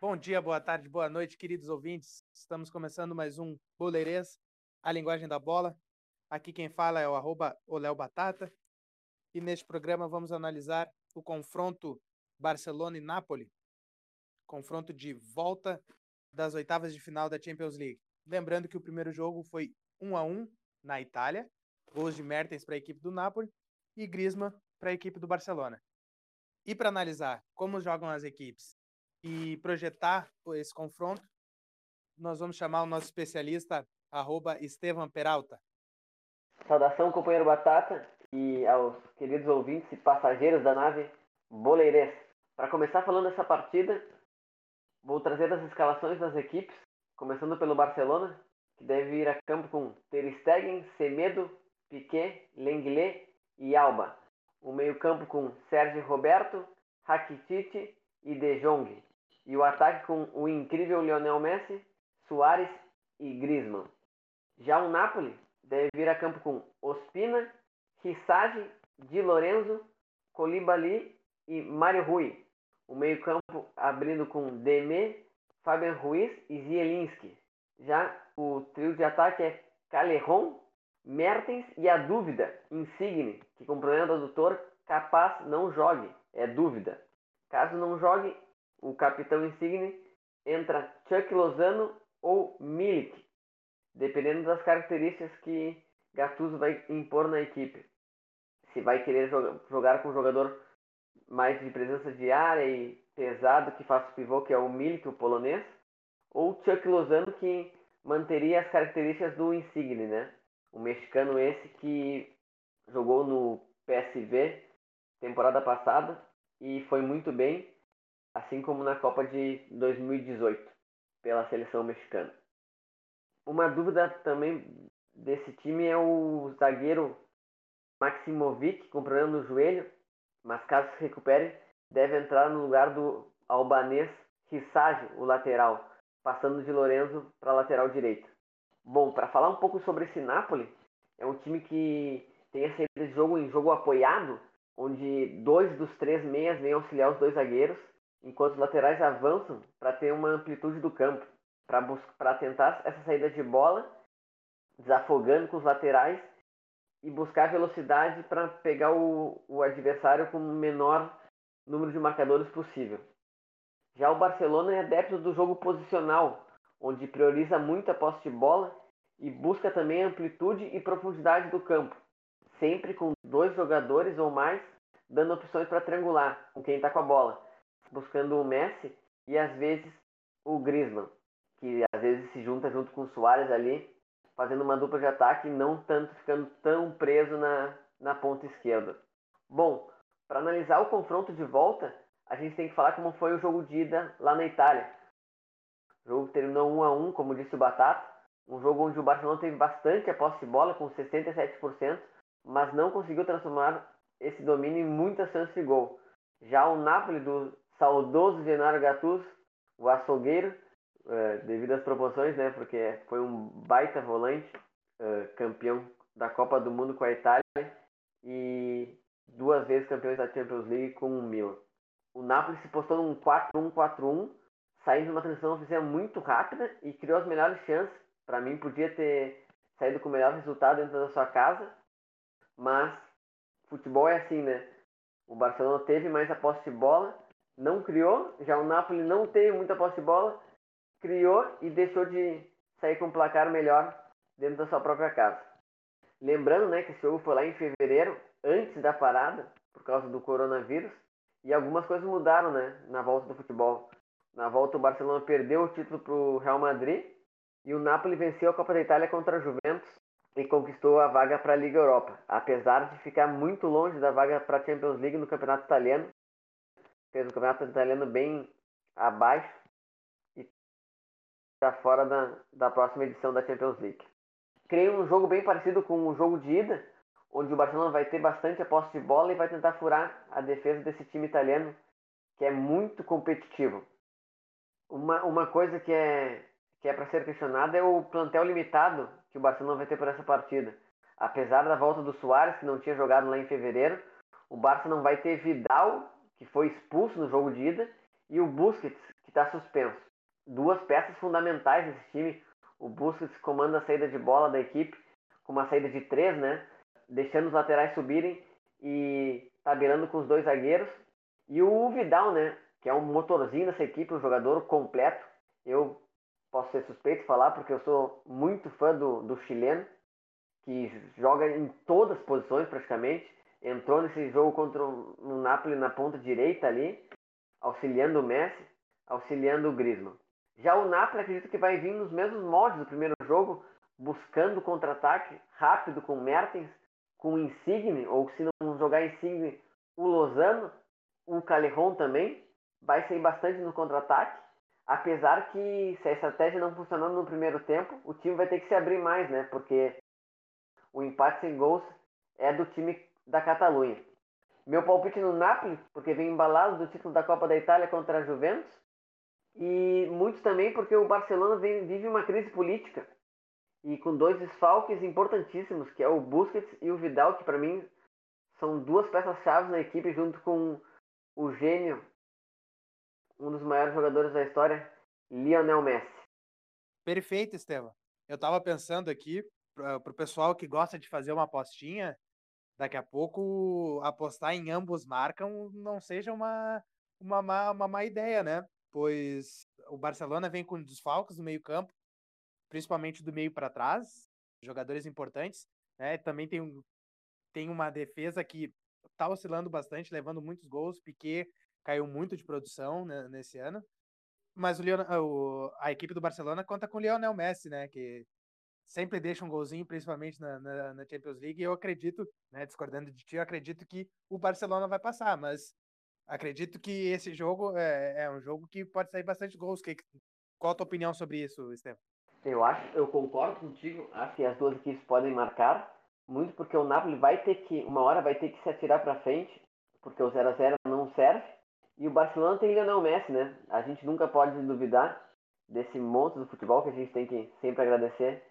Bom dia, boa tarde, boa noite, queridos ouvintes. Estamos começando mais um Boleirês, a linguagem da bola. Aqui quem fala é o arroba Batata. E neste programa vamos analisar o confronto Barcelona e Napoli. Confronto de volta das oitavas de final da Champions League. Lembrando que o primeiro jogo foi 1 a 1 na Itália, gols de Mertens para a equipe do Napoli e Griezmann para a equipe do Barcelona. E para analisar como jogam as equipes e projetar esse confronto, nós vamos chamar o nosso especialista, arroba Estevam Peralta. Saudação, companheiro Batata, e aos queridos ouvintes e passageiros da nave Boleirês. Para começar falando dessa partida, vou trazer as escalações das equipes, começando pelo Barcelona, que deve ir a campo com Ter Stegen, Semedo, Piquet, Lenglet e Alba. O meio-campo com Sérgio Roberto, Rakitic e De Jong. E o ataque com o incrível Lionel Messi, Soares e Griezmann. Já o Napoli deve vir a campo com Ospina, Rissage, Di Lorenzo, Colibali e Mário Rui. O meio-campo abrindo com Deme, Fabian Ruiz e Zielinski. Já o trio de ataque é Caleron, Mertens e a dúvida, Insigne, que com problema do adutor, capaz não jogue, é dúvida. Caso não jogue, o capitão Insigne entra Chuck Lozano ou Milik, dependendo das características que Gattuso vai impor na equipe. Se vai querer jogar com um jogador mais de presença de área e pesado que faz o pivô, que é o Milik, o polonês, ou Chuck Lozano, que manteria as características do Insigne, né? O mexicano esse que jogou no PSV temporada passada e foi muito bem, assim como na Copa de 2018 pela seleção mexicana. Uma dúvida também desse time é o zagueiro Maximovic com problema no joelho, mas caso se recupere, deve entrar no lugar do albanês Rissage, o lateral, passando de Lorenzo para a lateral direita. Bom, para falar um pouco sobre esse Napoli, é um time que tem esse jogo em jogo apoiado, onde dois dos três meias vêm auxiliar os dois zagueiros, enquanto os laterais avançam para ter uma amplitude do campo, para tentar essa saída de bola, desafogando com os laterais e buscar velocidade para pegar o, o adversário com o menor número de marcadores possível. Já o Barcelona é adepto do jogo posicional, onde prioriza muito a posse de bola e busca também a amplitude e profundidade do campo, sempre com dois jogadores ou mais dando opções para triangular com quem está com a bola, buscando o Messi e às vezes o Griezmann, que às vezes se junta junto com o Soares ali fazendo uma dupla de ataque e não tanto ficando tão preso na, na ponta esquerda. Bom, para analisar o confronto de volta, a gente tem que falar como foi o jogo de ida lá na Itália. O jogo terminou 1 a 1 como disse o Batata. Um jogo onde o Barcelona teve bastante a posse de bola, com 67%, mas não conseguiu transformar esse domínio em muitas chances de gol. Já o Napoli do saudoso Gennaro Gattuso, o açougueiro, é, devido às proporções, né? Porque foi um baita volante, uh, campeão da Copa do Mundo com a Itália e duas vezes campeões da Champions League com o Milan. O Napoli se postou num 4-1-4-1, saindo de uma transição muito rápida e criou as melhores chances. Para mim, podia ter saído com o melhor resultado dentro da sua casa, mas futebol é assim, né? O Barcelona teve mais a posse de bola, não criou, já o Napoli não teve muita posse de bola, criou e deixou de sair com um placar melhor dentro da sua própria casa. Lembrando né, que esse jogo foi lá em fevereiro, antes da parada, por causa do coronavírus, e algumas coisas mudaram né, na volta do futebol. Na volta, o Barcelona perdeu o título para o Real Madrid e o Napoli venceu a Copa da Itália contra a Juventus e conquistou a vaga para a Liga Europa, apesar de ficar muito longe da vaga para a Champions League no Campeonato Italiano. Fez o Campeonato Italiano bem abaixo está fora da, da próxima edição da Champions League. Creio um jogo bem parecido com o jogo de ida, onde o Barcelona vai ter bastante a posse de bola e vai tentar furar a defesa desse time italiano, que é muito competitivo. Uma, uma coisa que é, que é para ser questionado é o plantel limitado que o Barcelona vai ter por essa partida. Apesar da volta do Soares, que não tinha jogado lá em fevereiro, o Barça não vai ter Vidal, que foi expulso no jogo de ida, e o Busquets, que está suspenso. Duas peças fundamentais desse time. O Busquets comanda a saída de bola da equipe, com uma saída de três, né? Deixando os laterais subirem e tabelando com os dois zagueiros. E o Vidal, né? Que é um motorzinho dessa equipe, um jogador completo. Eu posso ser suspeito de falar, porque eu sou muito fã do, do chileno, que joga em todas as posições praticamente. Entrou nesse jogo contra o Napoli na ponta direita ali, auxiliando o Messi, auxiliando o Griezmann. Já o Napoli acredito que vai vir nos mesmos moldes do primeiro jogo, buscando contra-ataque rápido com Mertens, com Insigne, ou se não jogar Insigne, o Lozano, o Calejon também, vai sair bastante no contra-ataque. Apesar que se a estratégia não funcionando no primeiro tempo, o time vai ter que se abrir mais, né? Porque o empate sem gols é do time da Catalunha. Meu palpite no Napoli, porque vem embalado do título da Copa da Itália contra a Juventus. E muito também porque o Barcelona vive uma crise política. E com dois desfalques importantíssimos, que é o Busquets e o Vidal, que para mim são duas peças-chave na equipe, junto com o gênio um dos maiores jogadores da história, Lionel Messi. Perfeito, Estevam. Eu estava pensando aqui, para o pessoal que gosta de fazer uma apostinha, daqui a pouco apostar em ambos marcam não seja uma, uma, má, uma má ideia, né? Pois o Barcelona vem com desfalques no meio-campo, principalmente do meio para trás, jogadores importantes. Né? Também tem, tem uma defesa que está oscilando bastante, levando muitos gols. Piquet caiu muito de produção né, nesse ano. Mas o, Leon, o, a equipe do Barcelona conta com o Lionel Messi, né? Que sempre deixa um golzinho, principalmente na, na, na, Champions League. E eu acredito, né, discordando de ti, eu acredito que o Barcelona vai passar, mas acredito que esse jogo é, é um jogo que pode sair bastante gols. Que, qual a tua opinião sobre isso, Estevam? Eu acho, eu concordo contigo. Acho que as duas equipes podem marcar muito porque o Napoli vai ter que, uma hora vai ter que se atirar para frente, porque o 0 a 0 não serve. E o Barcelona tem Lionel Messi, né? A gente nunca pode duvidar desse monstro do futebol que a gente tem que sempre agradecer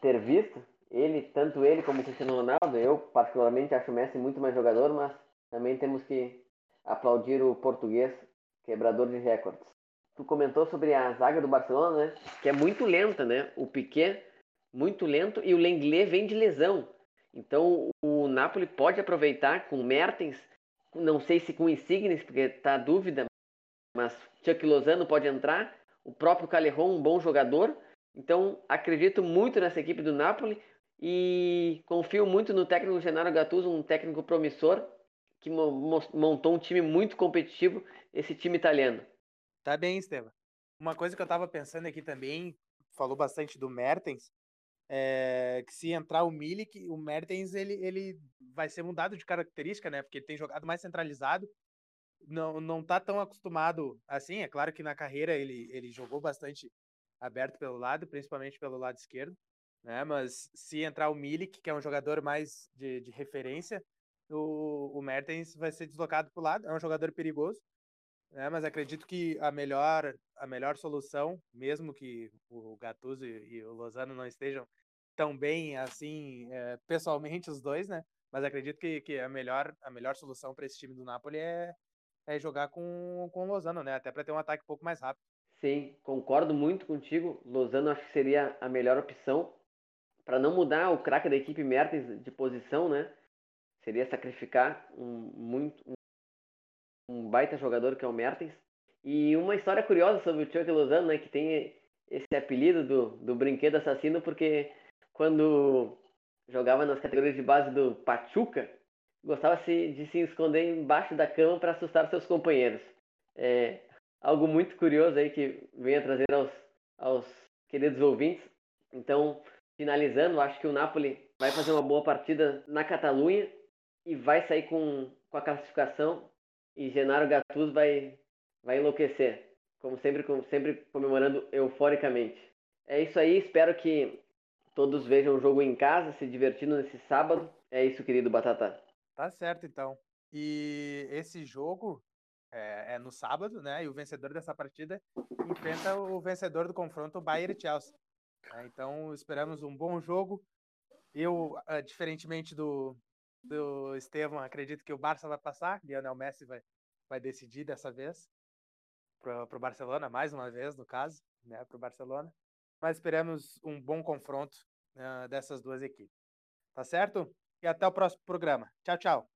ter visto. Ele, tanto ele como o Cristiano Ronaldo, eu particularmente acho o Messi muito mais jogador, mas também temos que aplaudir o português, quebrador de recordes. Tu comentou sobre a zaga do Barcelona, né? Que é muito lenta, né? O Piquet muito lento e o Lenglet vem de lesão. Então o Napoli pode aproveitar com Mertens não sei se com Insignes, porque está dúvida, mas Chuck Lozano pode entrar. O próprio Calejon, um bom jogador. Então, acredito muito nessa equipe do Napoli e confio muito no técnico Genaro Gattuso, um técnico promissor que montou um time muito competitivo, esse time italiano. Tá bem, Estevam. Uma coisa que eu estava pensando aqui também, falou bastante do Mertens, é, que se entrar o Milik, o Mertens ele, ele vai ser mudado de característica, né? Porque ele tem jogado mais centralizado, não, não tá tão acostumado assim. É claro que na carreira ele, ele jogou bastante aberto pelo lado, principalmente pelo lado esquerdo, né? Mas se entrar o Milik, que é um jogador mais de, de referência, o, o Mertens vai ser deslocado para o lado. É um jogador perigoso, né? Mas acredito que a melhor a melhor solução, mesmo que o Gattuso e, e o Lozano não estejam tão bem assim é, pessoalmente os dois, né? Mas acredito que, que a melhor a melhor solução para esse time do Napoli é, é jogar com, com o Lozano, né? Até para ter um ataque um pouco mais rápido. Sim, concordo muito contigo. Lozano acho que seria a melhor opção para não mudar o craque da equipe Mertens de posição, né? Seria sacrificar um muito um, baita jogador que é o Mertens e uma história curiosa sobre o Chuck Lozano, né, que tem esse apelido do, do brinquedo assassino, porque quando jogava nas categorias de base do Pachuca, gostava de se esconder embaixo da cama para assustar seus companheiros. É algo muito curioso aí que venho a trazer aos, aos queridos ouvintes. Então, finalizando, acho que o Napoli vai fazer uma boa partida na Catalunha e vai sair com, com a classificação e Genaro Gattuso vai vai enlouquecer. Como sempre, como sempre comemorando euforicamente. É isso aí, espero que todos vejam o jogo em casa, se divertindo nesse sábado. É isso, querido Batata. Tá certo, então. E esse jogo é, é, no sábado, né? E o vencedor dessa partida enfrenta o vencedor do confronto, o Bayern e Chelsea. É, então esperamos um bom jogo. Eu, uh, diferentemente do, do Estevam, acredito que o Barça vai passar. Lionel Messi vai, vai decidir dessa vez para o Barcelona, mais uma vez, no caso, né? Para o Barcelona. Mas esperamos um bom confronto uh, dessas duas equipes. Tá certo? E até o próximo programa. Tchau, tchau.